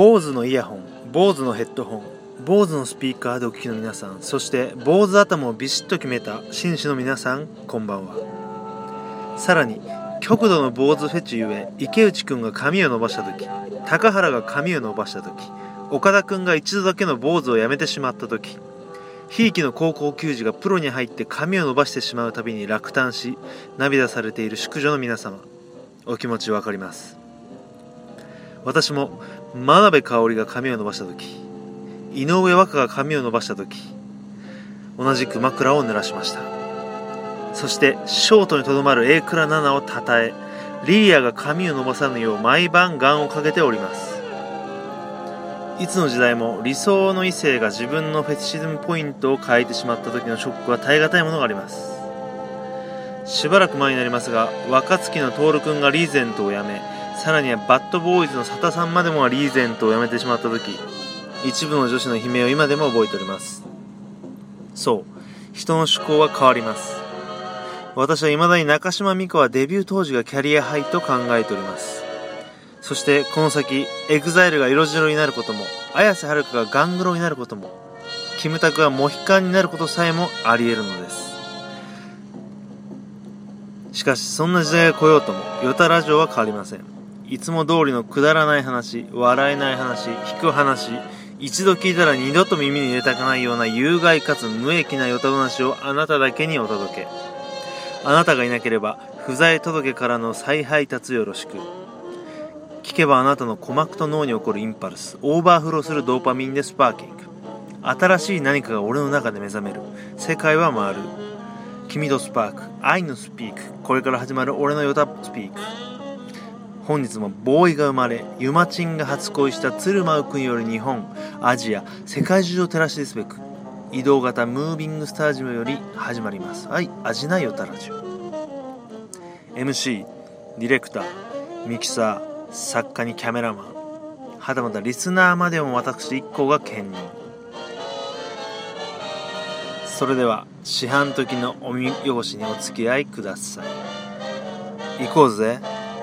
坊主のイヤホン坊主のヘッドホン坊主のスピーカーでお聞きの皆さんそして坊主頭をビシッと決めた紳士の皆さんこんばんは。さらに極度の坊主フェチゆえ池内くんが髪を伸ばした時高原が髪を伸ばした時岡田くんが一度だけの坊主をやめてしまった時ひいきの高校球児がプロに入って髪を伸ばしてしまうたびに落胆し涙されている宿女の皆様お気持ち分かります。私も真鍋かおりが髪を伸ばした時井上和歌が髪を伸ばした時同じく枕を濡らしました。そしてショートにとどまる榮倉奈々をたたえリリアが髪を伸ばさぬよう毎晩願をかけております。いつの時代も理想の異性が自分のフェチシズムポイントを変えてしまった時のショックは耐え難いものがあります。しばらく前になりますが若月の徹君がリーゼントをやめさらにはバッドボーイズの佐田さんまでもリーゼントをやめてしまった時一部の女子の悲鳴を今でも覚えております。そう。人の思考は変わります。私は未だに中島美嘉はデビュー当時がキャリアハイと考えております。そしてこの先 EXILE が色白になることも綾瀬はるかがガングロになることもキムタクがモヒカンになることさえもあり得るのです。しかしそんな時代が来ようともヨタラジオは変わりません。いつも通りのくだらない話笑えない話引く話一度聞いたら二度と耳に入れたくないような有害かつ無益なヨタ話をあなただけにお届け。あなたがいなければ不在届からの再配達よろしく。聞けばあなたの鼓膜と脳に起こるインパルスオーバーフローするドーパミンでスパーキング。新しい何かが俺の中で目覚める。世界は回る。君とスパーク愛のスピークこれから始まる俺のヨタスピーク。本日もボーイが生まれユマチンが初恋した鶴舞君より日本アジア世界中を照らしですべく移動型ムービングスタジオより始まります。はい味ないよたラジオ。MC ディレクターミキサー作家にキャメラマンはたまたリスナーまでも私一行が兼任。それでは四半時のお見汚しにお付き合いください。行こうぜ。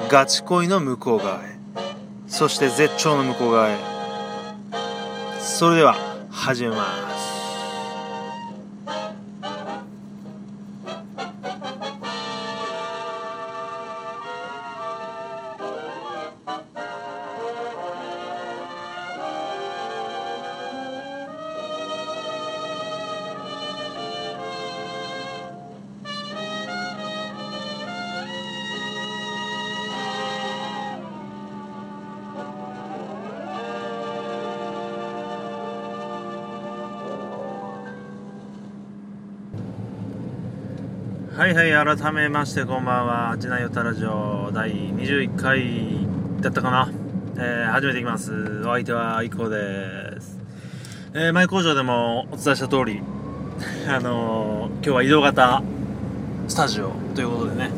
ガチ恋の向こう側へ。そして絶頂の向こう側へ。それでは始めます。はいはい改めましてこんばんは「ちなよたラジオ」第21回だったかな、えー、始めていきます。お相手は IKO です。えー、前工場でもお伝えした通り あのー、今日は移動型スタジオということでね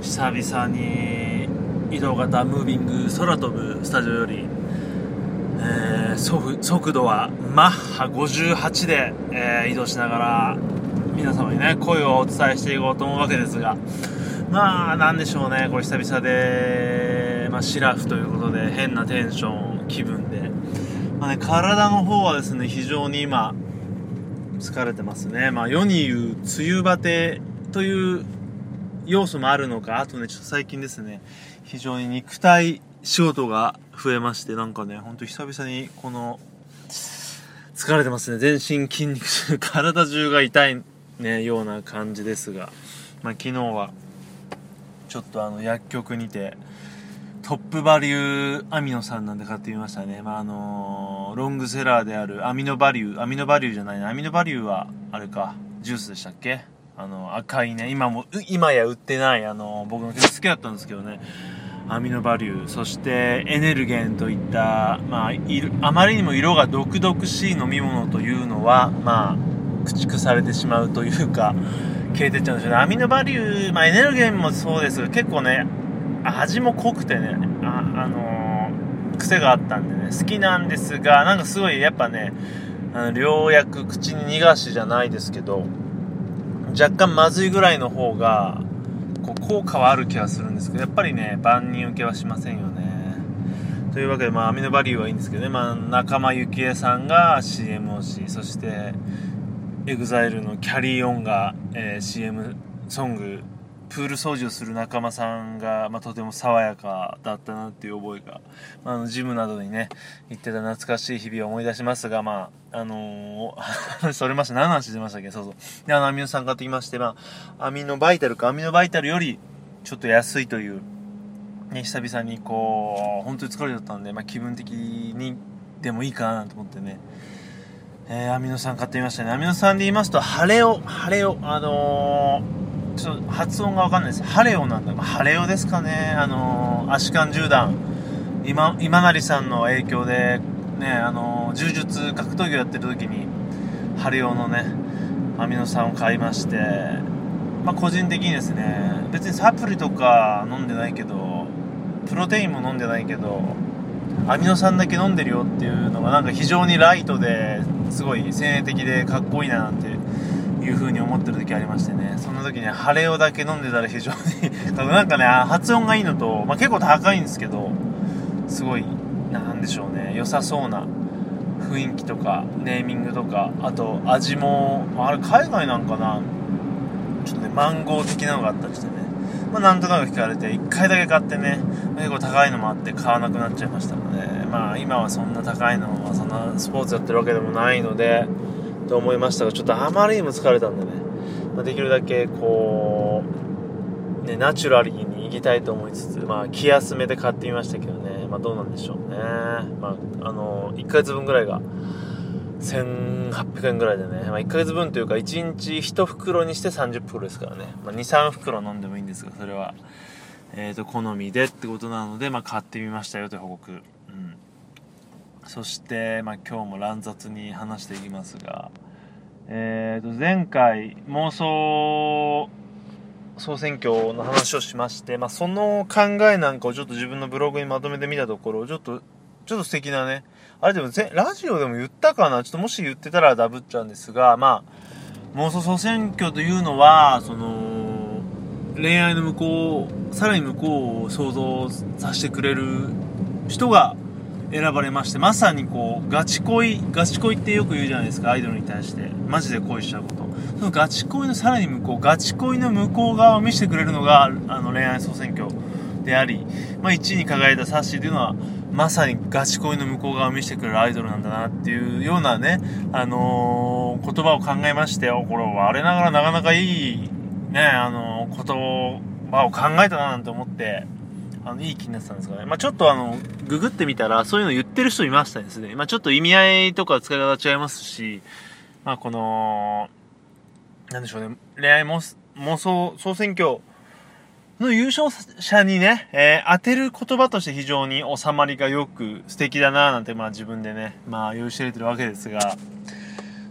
久々に移動型ムービング空飛ぶスタジオより、えー、速度はマッハ58で、えー、移動しながら皆様にね声をお伝えしていこうと思うわけですが。まあなんでしょうね。これ久々で、まあ、シラフということで変なテンション気分で、まあね、体の方はですね非常に今疲れてますね。まあ世に言う梅雨バテという要素もあるのかあとねちょっと最近ですね非常に肉体仕事が増えましてなんかねほんと久々にこの疲れてますね。全身筋肉痛体中が痛いね、ような感じですが、まあ、昨日はちょっとあの薬局にてトップバリューアミノ酸なんで買ってみましたね、まあ、あのー、ロングセラーであるアミノバリューアミノバリューじゃないな。アミノバリューはあれか。ジュースでしたっけ？あの赤いね。今も今や売ってないあの僕の結構好きだったんですけどね。アミノバリュー。そしてエネルゲンといった、まあ、あまりにも色が毒々しい飲み物というのはまあ駆逐されてしまうというか、消えてっちゃうんですよね。アミノバリュー、まあ、エネルゲンもそうですが、結構ね、味も濃くてね、あ、あのー、癖があったんでね、好きなんですが、なんかすごいやっぱね、あの、良薬、口に逃がしじゃないですけど、若干まずいぐらいの方が、こう効果はある気はするんですけどやっぱりね万人受けはしませんよねというわけでまあアミノバリューはいいんですけどね、まあ、仲間由紀恵さんが CM をしそして EXILE のキャリーオンが、えー、CM ソングプール掃除をする仲間さんが、まあ、とても爽やかだったなっていう覚えが、まあ、あのジムなどにね行ってた懐かしい日々を思い出しますがまああのー、それました何の話出ましたっけ？そうそう。であのアミノ酸買ってきまして、まあ、アミノバイタルかアミノバイタルよりちょっと安いという、ね、久々にこう本当に疲れちゃったんで、まあ、気分的にでもいいかなと思ってね。えー、アミノ酸買ってみましたね。アミノ酸で言いますと、晴れを、晴れを、あのーちょっと発音がわかんないです。ハレオなんだ。ハレオですかね。あのー、アシカン銃弾。今、今成さんの影響で、ね、あのー、柔術格闘技をやってる時に、ハレオのね、アミノ酸を買いまして、まあ、個人的にですね、別にサプリとか飲んでないけど、プロテインも飲んでないけど、アミノ酸だけ飲んでるよっていうのがなんか非常にライトですごい精霊的でかっこいいななんていう風に思ってる時ありましてね。その時に晴れをだけ飲んでたら非常に なんかね発音がいいのと、まあ、結構高いんですけどすごいなんでしょうね。良さそうな雰囲気とかネーミングとかあと味もあれ海外なんかな。ちょっとねマンゴー的なのがあったりしてね。まあ、なんとなく聞かれて1回だけ買ってね結構高いのもあって買わなくなっちゃいましたのでまあ今はそんな高いのはそんなスポーツやってるわけでもないのでと思いましたがちょっとあまりにも疲れたんでね、まあ、できるだけこう、ね、ナチュラリに行きたいと思いつつ、まあ、気休めで買ってみましたけどね、まあ、どうなんでしょうね、まあ、あの1ヶ月分ぐらいが1800円ぐらいでね、まあ、1ヶ月分というか1日1袋にして30袋ですからね、まあ、23袋飲んでもいいんですがそれは、えー、と好みでってことなので、まあ、買ってみましたよという報告。そして、まあ、今日も乱雑に話していきますが、えー、と前回妄想総選挙の話をしまして、まあ、その考えなんかをちょっと自分のブログにまとめてみたところちょっとちょっと素敵なねあれでもラジオでも言ったかな？ちょっともし言ってたらダブっちゃうんですがまあ妄想総選挙というのはその恋愛の向こうさらに向こうを想像させてくれる人が選ばれましてまさにこうガチ恋ガチ恋ってよく言うじゃないですかアイドルに対して。マジで恋しちゃうこと。そのガチ恋のさらに向こうガチ恋の向こう側を見せてくれるのがあの恋愛総選挙であり、まあ、1位に輝いたサッシーというのはまさにガチ恋の向こう側を見せてくれるアイドルなんだなっていうようなね、あのー、言葉を考えましておこれ我ながらなかなかいいね、あのー、言葉を考えたななんて思ってあのいい気になってたんですがね、まあ、ちょっとあのググってみたらそういうの言ってる人いましたですね、まあ、ちょっと意味合いとか使い方違いますし、まあ、このなんでしょうね恋愛妄想総選挙の優勝者にね、えー、当てる言葉として非常に収まりがよく素敵だなぁなんてまあ自分でね、まあ許してるわけですが、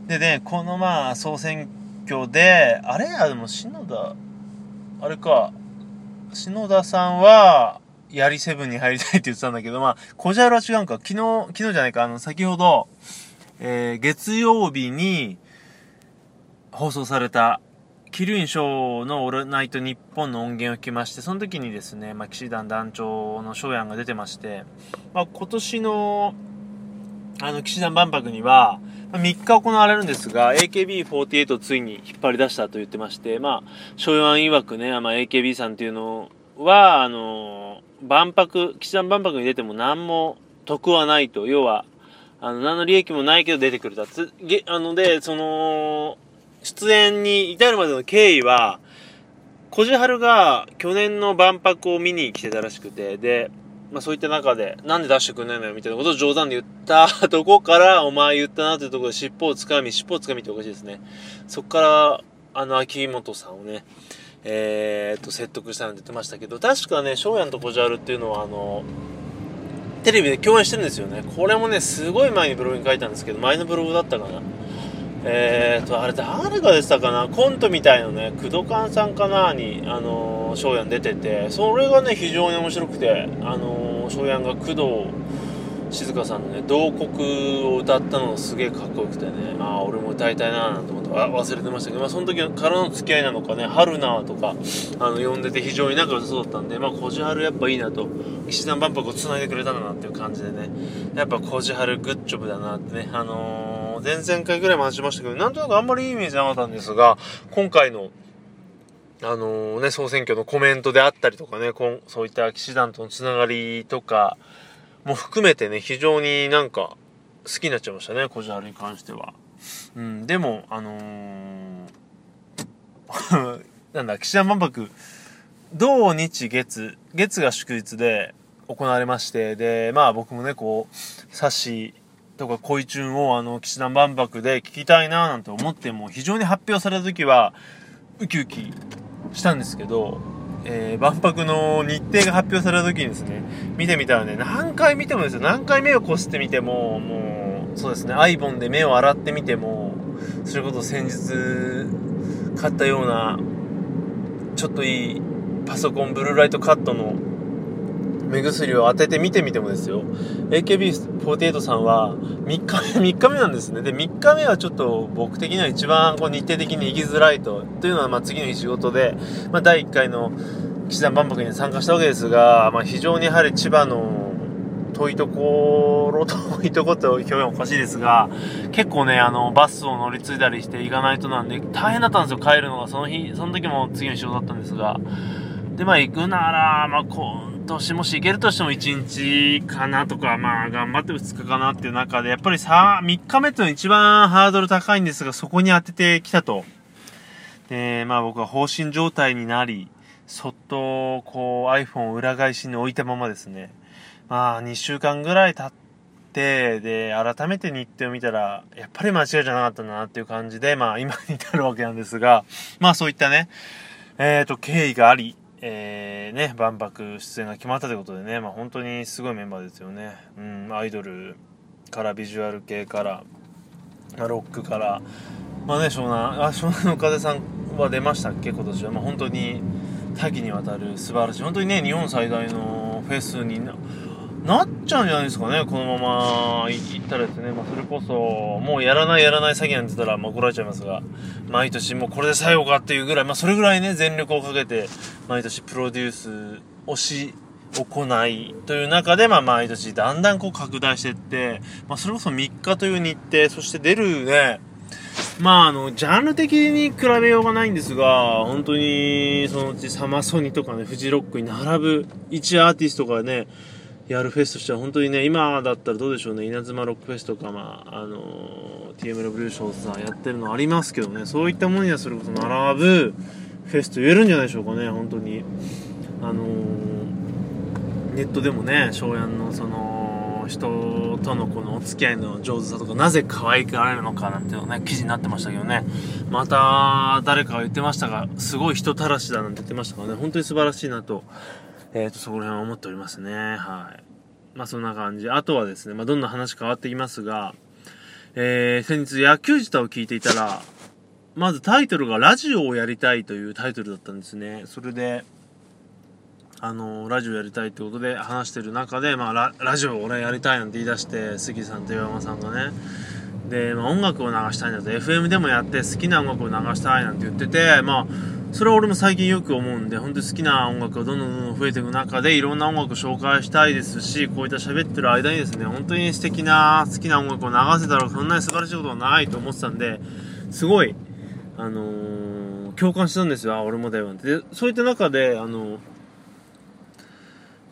でね、このまあ総選挙で、あれあ、でも篠田、あれか、篠田さんは、やりセブンに入りたいって言ってたんだけど、まあ、こじゃらは違うんか。昨日、昨日じゃないか、あの、先ほど、えー、月曜日に放送された、キリュンショーのオールナイトニッポンの音源を聞きまして、その時にですね、まあ、騎士団団長の翔やんが出てまして、まあ、今年の、あの、騎士団万博には、まあ、3日行われるんですが、AKB48 をついに引っ張り出したと言ってまして、まあ、翔やん曰くね、まあ、AKB さんっていうのは、あの万博、岸田万博に出ても何も得はないと。要は、あの、何の利益もないけど出てくると。つげあので、その、出演に至るまでの経緯は、小じはるが去年の万博を見に来てたらしくて、で、まあそういった中で、なんで出してくんないのよみたいなことを冗談で言った とこから、お前言ったなというところで尻尾をつかみ、尻尾をつかみっておかしいですね。そこから、あの、秋元さんをね、えー、っと、説得したなんて言ってましたけど、確かね、翔やんとこじゃるっていうのは、あの、テレビで共演してるんですよね。これもね、すごい前にブログに書いたんですけど、前のブログだったかな。えーと、あれ誰が出てたかな？コントみたいのね、工藤勘さんかなに、あのー、翔やん出てて、それがね、非常に面白くて、あのー、翔やんが工藤静香さんのね慟哭を歌ったのがすげえかっこよくてねああ俺も歌いたいななんて思って忘れてましたけど、まあ、その時からの付き合いなのかね「春菜」とかあの呼んでて非常に仲良さそうだったんでまあこじはるやっぱいいなと。岸田万博をつないでくれたんだなっていう感じでね。やっぱこじはるグッジョブだなってねあのー、前々回ぐらいも話しましたけどなんとなくあんまりいいイメージなかったんですが今回のあの、ね、総選挙のコメントであったりとかね、こんそういった騎士団とのつながりとかも含めてね、非常になんか好きになっちゃいましたね、こじはるに関しては。うん、でも、あのー、なんだ、騎士団万博、土日月、月が祝日で行われまして、で、まあ僕もね、こう、サッシとか恋チュンをあの、騎士団万博で聞きたいななんて思っても、非常に発表された時は、ウキウキしたんですけど、えー、万博の日程が発表された時にですね、見てみたらね、何回見てもですよ、何回目をこすってみても、もう、そうですね、アイボンで目を洗ってみても、それこそ先日買ったような、ちょっといいパソコンブルーライトカットの目薬を当てて見てみてもですよ AKB48 さんは3日目 3日目なんですねで3日目はちょっと僕的には一番こう日程的に行きづらいとというのはま次の日仕事で、まあ、第1回の岸田万博に参加したわけですが、まあ、非常にやはり千葉の遠いところ、遠いとこって表現おかしいですが、結構ね、あの、バスを乗り継いだりして行かないとなんで、大変だったんですよ、帰るのが。その日、その時も次の仕事だったんですが。で、まあ行くなら、まあ今年もし行けるとしても1日かなとか、まあ頑張って2日かなっていう中で、やっぱりさ、3日目っていうのは一番ハードル高いんですが、そこに当ててきたと。で、まあ僕は放心状態になり、そっとこう iPhone を裏返しに置いたままですね、まあ2週間ぐらい経って、で、改めて日程を見たら、やっぱり間違いじゃなかったなっていう感じで、まあ今に至るわけなんですが、まあそういったね、えっ、ー、と、経緯があり、えー、ね、万博出演が決まったということでね、まあ、本当にすごいメンバーですよね。うん、アイドルからビジュアル系から、あ、ロックから、まあね、湘南、あ、湘南の風さんは出ましたっけ、今年は。まあ、本当に多岐にわたる素晴らしい、本当にね、日本最大のフェスにな、っちゃうんじゃないですかね、このまま行ったらですね、まあ、それこそ、もうやらないやらない詐欺なんて言ったら、まあ、怒られちゃいますが、毎年もうこれで最後かっていうぐらい、まあ、それぐらいね、全力をかけて、毎年プロデュースをし、行いという中で、まあ、毎年だんだんこう拡大していって、まあ、それこそ3日という日程、そして出るね、まあ、あの、ジャンル的に比べようがないんですが、本当に、そのうちサマソニとかね、フジロックに並ぶ一アーティストがね、やるフェスとしては本当にね、今だったらどうでしょうね、稲妻ロックフェスとか、まあ、あの TM レボリューションさんやってるのありますけどね、そういったものにはそれこそ並ぶフェスと言えるんじゃないでしょうかね、本当に。あのネットでもね、荘園のその、人とのこのお付き合いの上手さとか、なぜ可愛がられるのかなんていうね、記事になってましたけどね。また、誰かが言ってましたが、すごい人たらしだなんて言ってましたからね、本当に素晴らしいなとえー、と、そこら辺は思っておりますね。はい。まあ、そんな感じ。あとはですね、まあ、どんどん話変わってきますが、えー、先日野球自体を聞いていたら、まずタイトルがラジオをやりたいというタイトルだったんですね。それで、あのラジオやりたいってことで話してる中で、まあラ、ラジオ俺やりたいなんて言い出して、杉さんと岩間さんがね、で、まあ、音楽を流したいんだと、FM でもやって好きな音楽を流したいなんて言ってて、まあ、それは俺も最近よく思うんで、本当に好きな音楽がどんどんどんどん増えていく中で、いろんな音楽を紹介したいですし、こういった喋ってる間にですね、本当に素敵な好きな音楽を流せたら、そんなに素晴らしいことはないと思ってたんで、すごい、あのー、共感したんですよ、俺もだよって。そういった中で、あのー、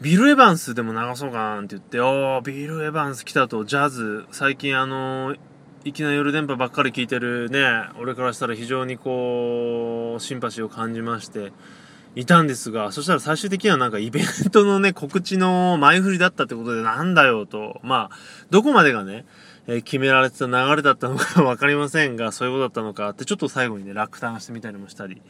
ビル・エヴァンスでも流そうかなって言って、おー、ビル・エヴァンス来たと、ジャズ、最近あのーいきなり夜電波ばっかり聞いてるね、俺からしたら非常にこう、シンパシーを感じまして、いたんですが、そしたら最終的にはなんかイベントのね、告知の前振りだったってことでなんだよと、まあ、どこまでがね、え、決められてた流れだったのかわかりませんが、そういうことだったのかってちょっと最後にね、落胆してみたりもしたり。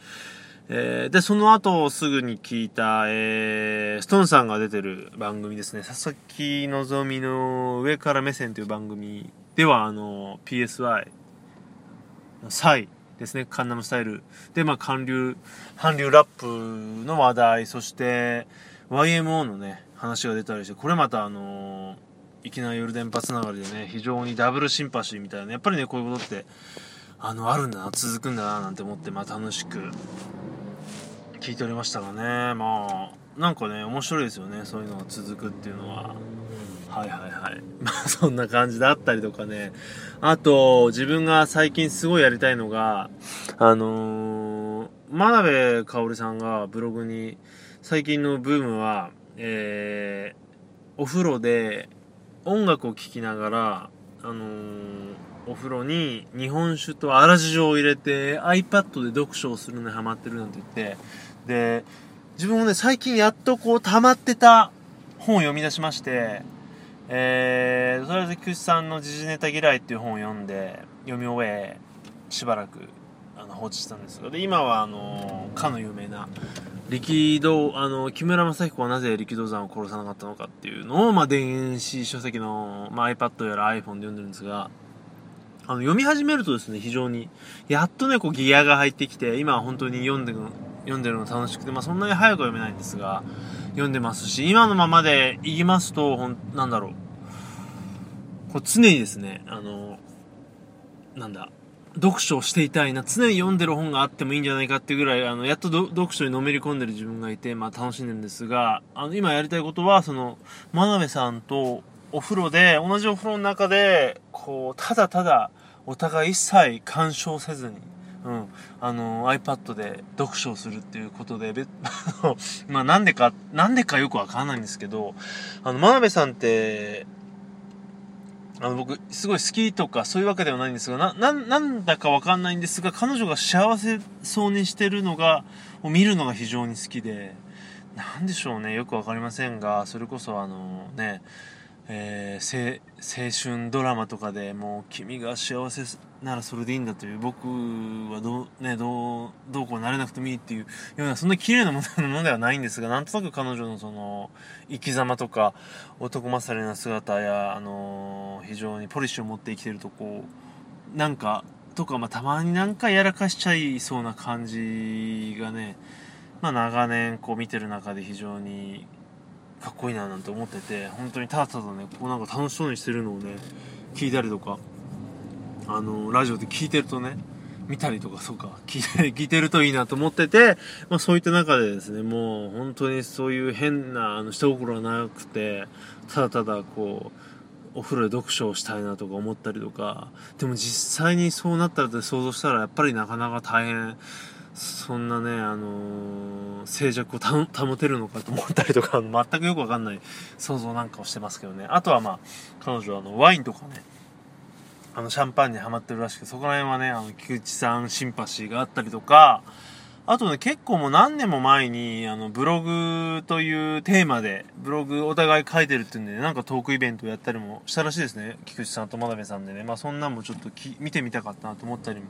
えー、で、その後すぐに聞いた、えー、ストーンさんが出てる番組ですね、佐々木希の上から目線という番組では、あの、PSY サイですね、カンナムスタイル。で、まあ、韓流、韓流ラップの話題、そして、YMO のね、話が出たりして、これまたあの、いきなり夜電波つながりでね非常にダブルシンパシーみたいなやっぱりねこういうことってあのあるんだな続くんだななんて思ってまあ楽しく聞いておりましたがねまあなんかね面白いですよねそういうのが続くっていうのは。はいはいはい。まあそんな感じだったりとかねあと自分が最近すごいやりたいのがあのー、真鍋かおりさんがブログに最近のブームはえー、お風呂で音楽を聴きながらあのー、お風呂に日本酒と粗塩を入れて iPad で読書をするのにハマってるなんて言ってで自分もね最近やっとこう溜まってた本を読み出しましてえー、それは菊池さんの時事ネタ嫌いっていう本を読んで読み終えしばらくあの放置したんですがで今はあのかの有名な力道あの木村正彦はなぜ力道山を殺さなかったのかっていうのを、まあ、電子書籍の、まあ、iPad やら iPhone で読んでるんですがあの読み始めるとですね非常にやっとねこうギアが入ってきて今は本当に読んでる読んでるの楽しくて、まあ、そんなに早くは読めないんですが読んでますし、今のままで言いますと、ほん、なんだろう。こう常にですね、あの、なんだ、読書をしていたいな、常に読んでる本があってもいいんじゃないかっていうぐらい、あの、やっと読書にのめり込んでる自分がいて、まあ楽しんでるんですが、あの、今やりたいことは、その、真鍋さんとお風呂で、同じお風呂の中で、こう、ただただ、お互い一切干渉せずに、うん、あの iPad で読書をするっていうことで、まあなんでか、なんでかよくわかんないんですけど、あの、真鍋さんって、あの、僕、すごい好きとかそういうわけではないんですが、な、んだかわかんないんですが、彼女が幸せそうにしてるのが、を見るのが非常に好きで、なんでしょうね、よくわかりませんが、それこそあのね、えー、青春ドラマとかでもう君が幸せならそれでいいんだという僕はどう,、ね、どうどうこうなれなくてもいいっていうようなそんな綺麗なものではないんですがなんとなく彼女のその生き様とか男勝りな姿や、あのー、非常にポリシュを持って生きてるとこうなんかとか、まあ、たまになんかやらかしちゃいそうな感じがね、まあ、長年こう見てる中で非常にかっこいいななんて思ってて本当にただただね。こうなんか楽しそうにしてるのをね聞いたりとかあのラジオで聞いてるとね見たりとかそうか聞いて 聞いてるといいなと思ってて、まあ、そういった中でですねもう本当にそういう変なあの下心はなくてただただこうお風呂で読書をしたいなとか思ったりとかでも実際にそうなったらって想像したらやっぱりなかなか大変そんなね、あのー、静寂を保てるのかと思ったりとか、全くよくわかんない想像なんかをしてますけどね。あとはまあ、彼女はあの、ワインとかね、あの、シャンパンにハマってるらしくそこら辺はね、あの、菊池さんシンパシーがあったりとか、あとね、結構もう何年も前に、あの、ブログというテーマで、ブログお互い書いてるっていうんで、ね、なんかトークイベントをやったりもしたらしいですね。菊池さんと真鍋さんでね。まあそんなんもちょっと見てみたかったなと思ったりも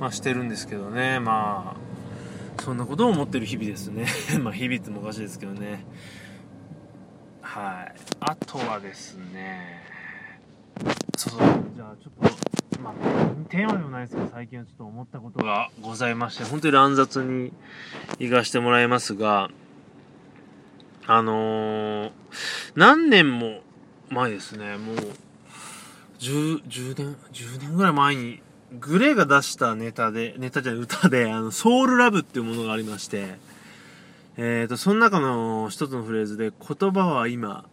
まあ、してるんですけどね。まあそんなことを思ってる日々ですね。まあ日々ってもおかしいですけどね。はい。あとはですね。そうそう。じゃあちょっとまあテーマでもないですけど最近はちょっと思ったことがございまして本当に乱雑に行かしてもらいますがあのー、何年も前ですね。もう 10, 10年10年ぐらい前にグレーが出したネタで、ネタじゃない、歌で、あの、ソウルラブっていうものがありまして、えっ、ー、と、その中の一つのフレーズで、言葉は今、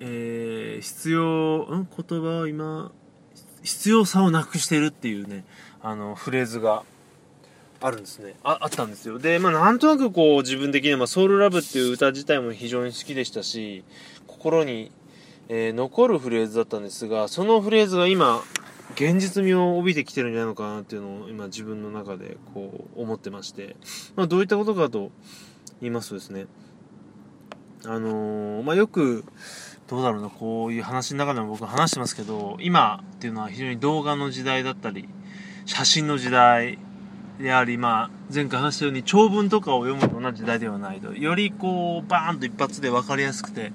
えー、必要、ん？言葉は今、必要さをなくしてるっていうね、あの、フレーズがあるんですね。あ、あったんですよ。で、まあ、なんとなくこう、自分的には、ソウルラブっていう歌自体も非常に好きでしたし、心に、えー、残るフレーズだったんですが、そのフレーズが今、現実味を帯びてきてるんじゃないのかなっていうのを今自分の中でこう思ってまして、まあ、どういったことかと言いますとですね。あのー、まあ、よくどうだろうなこういう話の中でも僕話してますけど今っていうのは非常に動画の時代だったり写真の時代であり、まあ、前回話したように長文とかを読むような時代ではないと。よりこうバーンと一発で分かりやすくて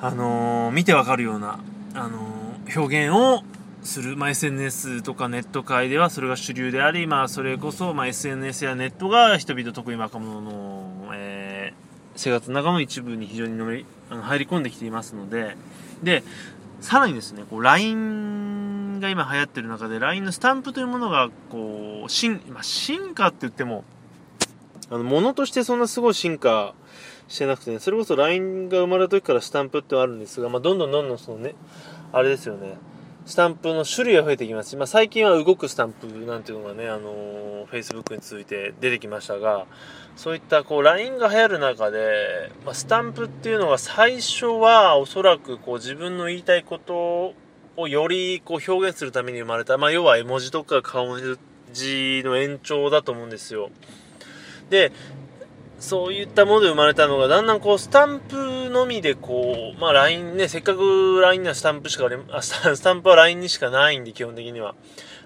あのー、見て分かるような、あのー、表現をする、まあ、SNS とかネット界ではそれが主流であり、まあ、それこそ、まあ、SNS やネットが人々特に若者の、えー、生活の中の一部に非常にのめあの入り込んできていますので、でさらにですねこう LINE が今流行ってる中で LINE のスタンプというものがこう進,、まあ、進化って言ってもあの物としてそんなすごい進化してなくてねそれこそ LINE が生まれた時からスタンプってあるんですが、まあ、どんどんどんどんそのねあれですよね。スタンプの種類が増えてきますし、まあ、最近は動くスタンプなんていうのがね、あのー、Facebook に続いて出てきましたが、そういったこう LINE が流行る中で、まあ、スタンプっていうのが最初はおそらくこう自分の言いたいことをよりこう表現するために生まれた、まあ、要は絵文字とか顔文字の延長だと思うんですよ。で、そういったもので生まれたのが、だんだんこう、スタンプのみでこう、まあ LINE ね、せっかく LINE にはスタンプしか あスタンプは LINE にしかないんで、基本的には。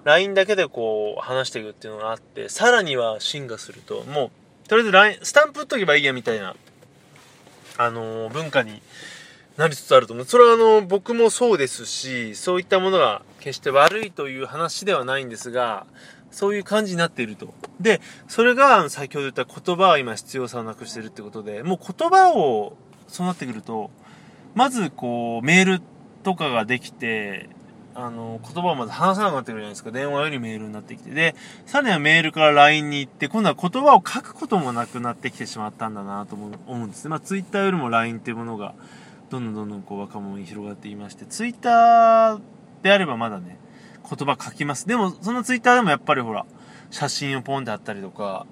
LINE だけでこう、話していくっていうのがあって、さらには進化すると、もう、とりあえず LINE、スタンプ打っとけばいいやみたいな、あのー、文化になりつつあると思う。それはあの、僕もそうですし、そういったものが決して悪いという話ではないんですが、そういう感じになっていると。で、それが先ほど言った言葉は今必要さをなくしてるってことで、もう言葉を、そうなってくると、まずこう、メールとかができて、あの、言葉をまず話さなくなってくるじゃないですか。電話よりメールになってきて。で、さらにはメールから LINE に行って、今度は言葉を書くこともなくなってきてしまったんだなと思うんですね。まあ、Twitter よりも LINE っていうものが、どんどんどんどんこう若者に広がっていまして、Twitter であればまだね、言葉書きます。でも、そのツイッターでもやっぱりほら、写真をポンってあったりとか、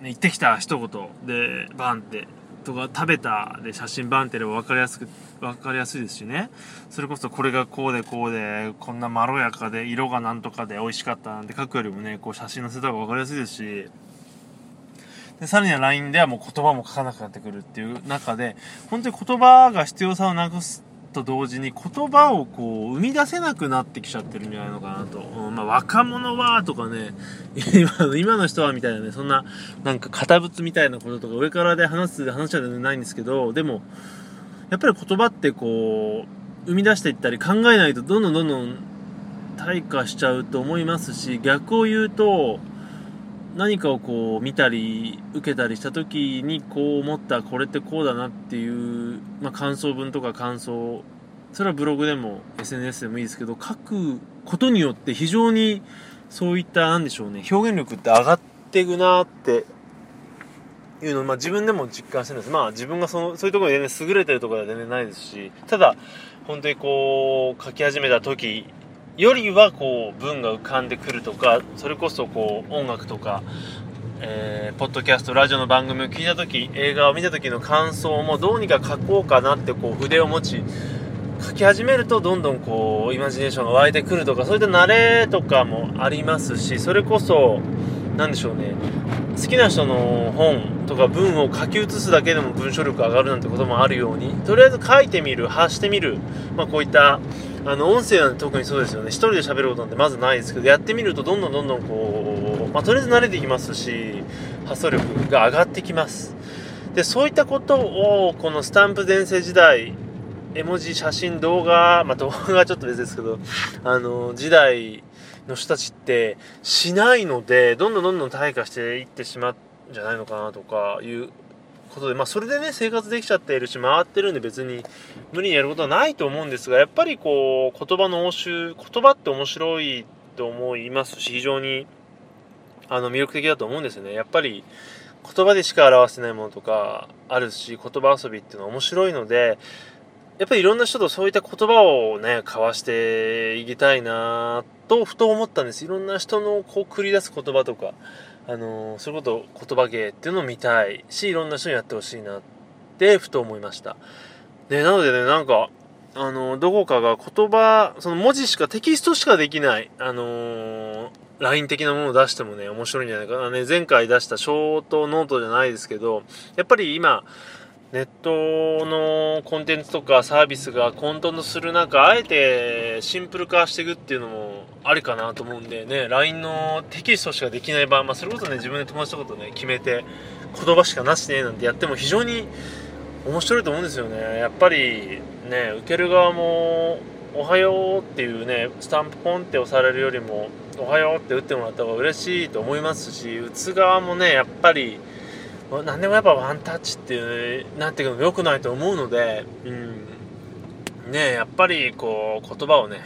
ね、行ってきた一言で、バンって、とか、食べたで写真バンってれば分かりやすく、分かりやすいですしね。それこそこれがこうでこうで、こんなまろやかで、色がなんとかで美味しかったなんて書くよりもね、こう写真載せた方が分かりやすいですし、で、さらには LINE ではもう言葉も書かなくなってくるっていう中で、本当に言葉が必要さをなくすと同時に言葉をこう生み出せなくなってきちゃってるんじゃないのかなと。うん、まあ、若者はとかね、今の人はみたいなね、そんな、なんか堅物みたいなこととか上からで話す話はないんですけど、でも、やっぱり言葉ってこう、生み出していったり考えないとどんどんどんどん退化しちゃうと思いますし、逆を言うと、何かをこう見たり受けたりした時にこう思ったこれってこうだなっていう、まあ、感想文とか感想それはブログでも SNS でもいいですけど書くことによって非常にそういった何でしょうね表現力って上がっていくなっていうのを、まあ、自分でも実感してるんです。まあ自分がそのそういうところで、ね、優れてるところは全然ないですしただ本当にこう書き始めた時よりはこう文が浮かんでくるとかそれこそこう音楽とか、えー、ポッドキャストラジオの番組を聞いた時映画を見た時の感想もどうにか書こうかなってこう筆を持ち書き始めるとどんどんこうイマジネーションが湧いてくるとかそういった慣れとかもありますしそれこそ何でしょうね好きな人の本とか文を書き写すだけでも文章力上がるなんてこともあるようにとりあえず書いてみる発してみる、まあ、こういったあの音声は特にそうですよね。1人で喋ることなんてまずないですけどやってみるとどんどんどんどんこう、まあ、とりあえず慣れていきますし発想力が上がってきます。でそういったことをこのスタンプ全盛時代絵文字写真動画、まあ、動画はちょっと別ですけどあの時代の人たちってしないのでどんどんどんどん退化していってしまうんじゃないのかなとかいうことで、まあ、それでね、生活できちゃっているし、回ってるんで別に無理にやることはないと思うんですが、やっぱりこう、言葉の応酬、言葉って面白いと思いますし、非常に、あの、魅力的だと思うんですよね。やっぱり、言葉でしか表せないものとかあるし、言葉遊びっていうのは面白いので、やっぱりいろんな人とそういった言葉をね、交わしていきたいなと、ふと思ったんです。いろんな人のこう繰り出す言葉とか、あのー、そういうこと言葉芸っていうのを見たいしいろんな人にやってほしいなってふと思いました。でなのでねなんかあのー、どこかが言葉その文字しかテキストしかできないあのー、LINE 的なものを出してもね面白いんじゃないかな。ね前回出したショートノートじゃないですけどやっぱり今ネットのコンテンツとかサービスが混沌とする中、あえてシンプル化していくっていうのもありかなと思うんでね、LINE のテキストしかできない場合、まあ、それこそね、自分で友達とかとね、決めて、言葉しかなしねなんてやっても非常に面白いと思うんですよね。やっぱりね、受ける側も、おはようっていうね、スタンプポンって押されるよりも、おはようって打ってもらった方が嬉しいと思いますし、打つ側もね、やっぱり、何でもやっぱワンタッチっていうなっていくの良くないと思うので、うん、ねやっぱりこう言葉をね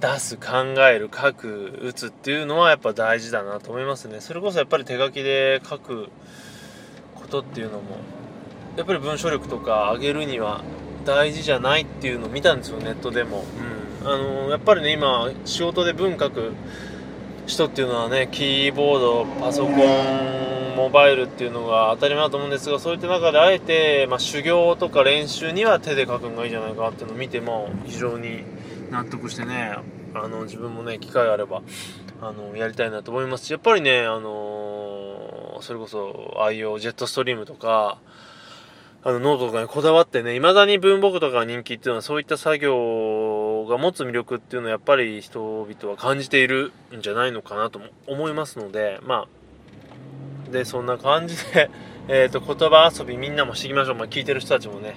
出す考える書く打つっていうのはやっぱ大事だなと思いますね。それこそやっぱり手書きで書くことっていうのもやっぱり文章力とか上げるには大事じゃないっていうのを見たんですよネットでも、うん、あのやっぱりね今仕事で文書く人っていうのはねキーボードパソコンモバイルっていうのが当たり前だと思うんですがそういった中であえて、まあ、修行とか練習には手で書くのがいいじゃないかっていうのを見ても非常に納得してねあの自分もね機会があればあのやりたいなと思いますしやっぱりねあのそれこそ愛用ジェットストリームとかあのノートとかにこだわってね未だに文房具とか人気っていうのはそういった作業が持つ魅力っていうのはやっぱり人々は感じているんじゃないのかなと思いますのでまあでそんな感じで えーと、言葉遊びみんなもしていきましょう、まあ、聞いてる人たちもね、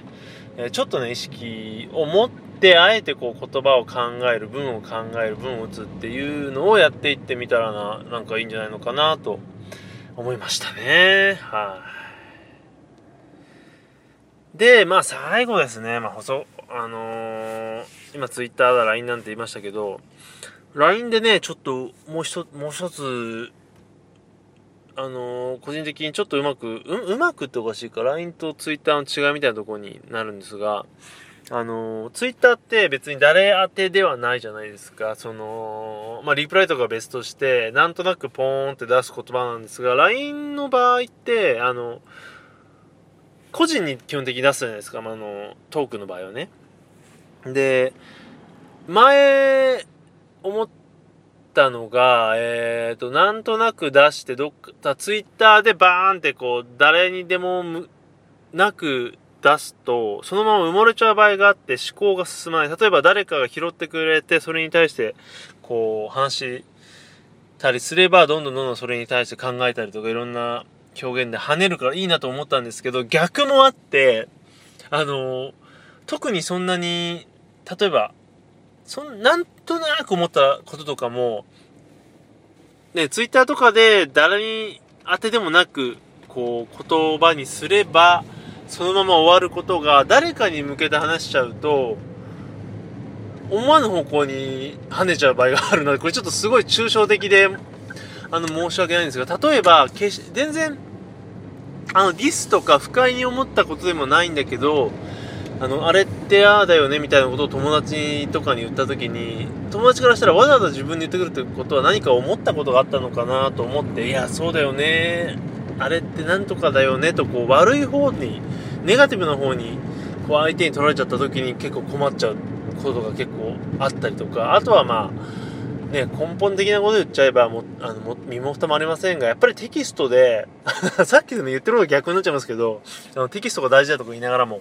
えー、ちょっとね意識を持ってあえてこう言葉を考える文を考える文を打つっていうのをやっていってみたらななんかいいんじゃないのかなと思いましたね。はい、でまあ最後ですね。まあ細あのー、今ツイッターだ LINE なんて言いましたけど LINE でねちょっともう一もう一つあのー、個人的にちょっとうまく、う、うまくっておかしいか、LINE と Twitter の違いみたいなところになるんですが、あのー、Twitter って別に誰宛てではないじゃないですか。その、まあ、リプライとか別として、なんとなくポーンって出す言葉なんですが、LINE の場合って、あの、個人に基本的に出すじゃないですか、まあ、あの、トークの場合はね。で、前、思ったのが、えっ、ー、と、なんとなく出して、どっか、ツイッターでバーンってこう、誰にでもなく出すと、そのまま埋もれちゃう場合があって思考が進まない。例えば誰かが拾ってくれて、それに対して、こう、話したりすれば、どんどんどんどんそれに対して考えたりとか、いろんな表現で跳ねるからいいなと思ったんですけど、逆もあって、あの、特にそんなに、例えば、そん、なんとなく思ったこととかも、ね、ツイッターとかで誰に当てでもなく、こう、言葉にすれば、そのまま終わることが、誰かに向けて話しちゃうと、思わぬ方向に跳ねちゃう場合があるので、これちょっとすごい抽象的で、あの、申し訳ないんですが、例えば決し、全然、あの、ディスとか不快に思ったことでもないんだけど、あの、あれってああだよねみたいなことを友達とかに言った時に、友達からしたらわざわざ自分に言ってくるってことは何か思ったことがあったのかなと思って、いや、そうだよね。あれってなんとかだよねと、こう、悪い方に、ネガティブな方に、こう、相手に取られちゃった時に結構困っちゃうことが結構あったりとか、あとはまあ、ね、根本的なこと言っちゃえばもあの身も蓋もありませんがやっぱりテキストで さっきでも言ってること逆になっちゃいますけどあのテキストが大事だとか言いながらも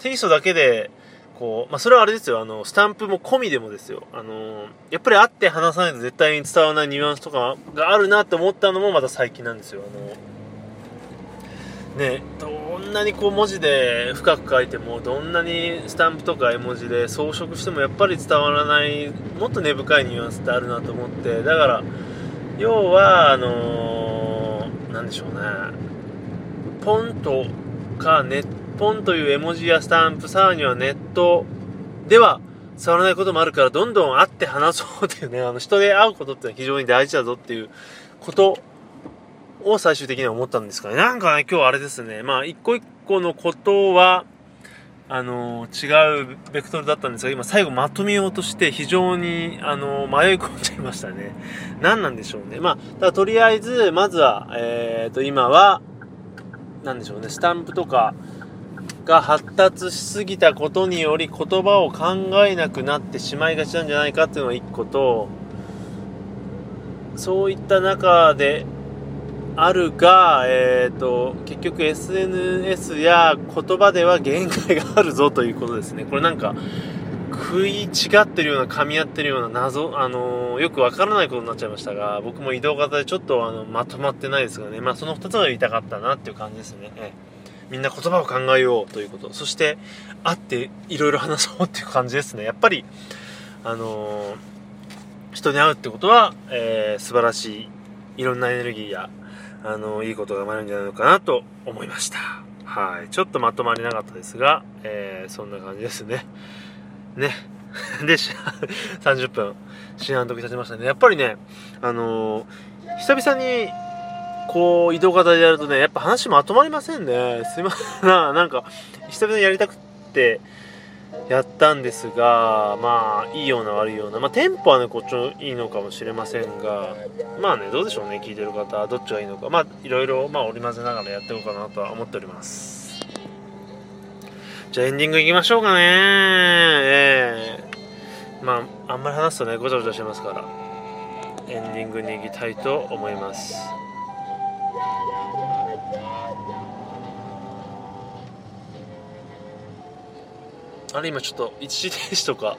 テキストだけでこう、まあ、それはあれですよ。あのスタンプも込みでもですよ。あのやっぱり会って話さないと絶対に伝わらないニュアンスとかがあるなって思ったのもまた最近なんですよ。あのねどんなにこう文字で深く書いてもどんなにスタンプとか絵文字で装飾してもやっぱり伝わらないもっと根深いニュアンスってあるなと思ってだから要はあのー、でしょうね。ポンとかネポンという絵文字やスタンプさらにはネットでは伝わらないこともあるからどんどん会って話そうっていうねあの人で会うことってのは非常に大事だぞっていうことを最終的には思ったんですかね。なんかね、今日あれですね。まあ、一個一個のことは、あの違うベクトルだったんですが、今最後まとめようとして非常に、あの迷い込んじゃいましたね。何なんでしょうね。まあ、だとりあえず、まずは、えっ、ー、と、今は、何でしょうね、スタンプとかが発達しすぎたことにより言葉を考えなくなってしまいがちなんじゃないかっていうのが一個と、そういった中で、あるが、えーと、結局 SNS や言葉では限界があるぞということですね。これなんか食い違ってるような噛み合ってるような謎、あのー、よくわからないことになっちゃいましたが僕も移動型でちょっとあのまとまってないですがね、まあ、その2つが言いたかったなっていう感じですね。えみんな言葉を考えようということそして会っていろいろ話そうっていう感じですね。やっぱりあのー、人に会うってことは、えー、素晴らしいいろんなエネルギーやあの、いいことが生まれるんじゃないのかなと思いました。はい。ちょっとまとまりなかったですが、えー、そんな感じですね。ね で30分四半時経ちましたねやっぱりねあのー、久々にこう移動型でやるとねやっぱ話まとまりませんねすいません なんか久々にやりたくってやったんですがまあいいような悪いような。まあテンポはねこっちのいいのかもしれませんがまあねどうでしょうね聞いてる方。どっちがいいのか。まあいろいろまあ織り交ぜながらやっていこうかなとは思っております。じゃあエンディングいきましょうかね。ええ。ー、まああんまり話すとねごちゃごちゃしてますから。エンディングに行きたいと思います。あれ今ちょっと一時停止とか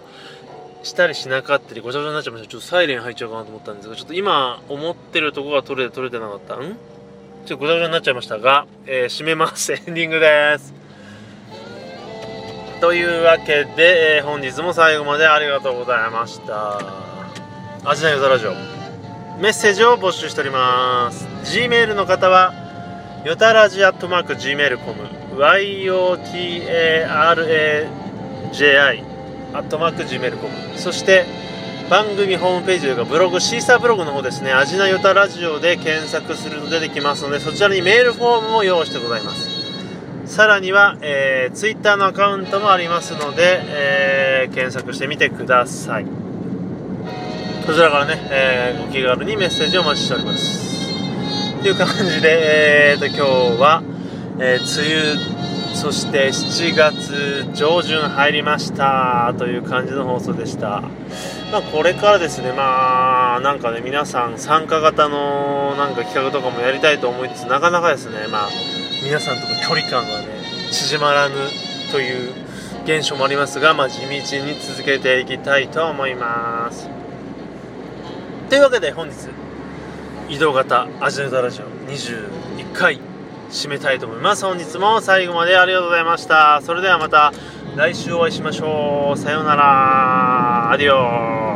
したりしなかったりごちゃごちゃになっちゃいました。ちょっとサイレン入っちゃうかなと思ったんですがちょっと今思ってるとこが取れて取れてなかった。ん？ちょっとごちゃごちゃになっちゃいましたが、えー、締めます。エンディングです。というわけで、えー、本日も最後までありがとうございました。アジナヨザラジオ。メッセージを募集しております。Gmail の方はよたらじアットマーク Gmail.com YOTARA ji.gmail.com そして番組ホームページというかブログシーサーブログの方ですね。アジナヨタラジオで検索すると出てきますのでそちらにメールフォームも用意してございます。さらには、えー、ツイッターのアカウントもありますので、えー、検索してみてください。こちらからね、えー、ご気軽にメッセージをお待ちしております。という感じで、えーと、今日は、えー、梅雨そして7月上旬入りましたという感じの放送でした。まあ、これからですね、まあ、なんかね、皆さん参加型のなんか企画とかもやりたいと思いつつ、なかなかですね、まあ、皆さんとの距離感がね、縮まらぬという現象もありますが、まあ、地道に続けていきたいと思います。というわけで本日、移動型アジアダラジオ21回締めたいと思います。本日も最後までありがとうございました。それではまた来週お会いしましょう。さようなら。アディオ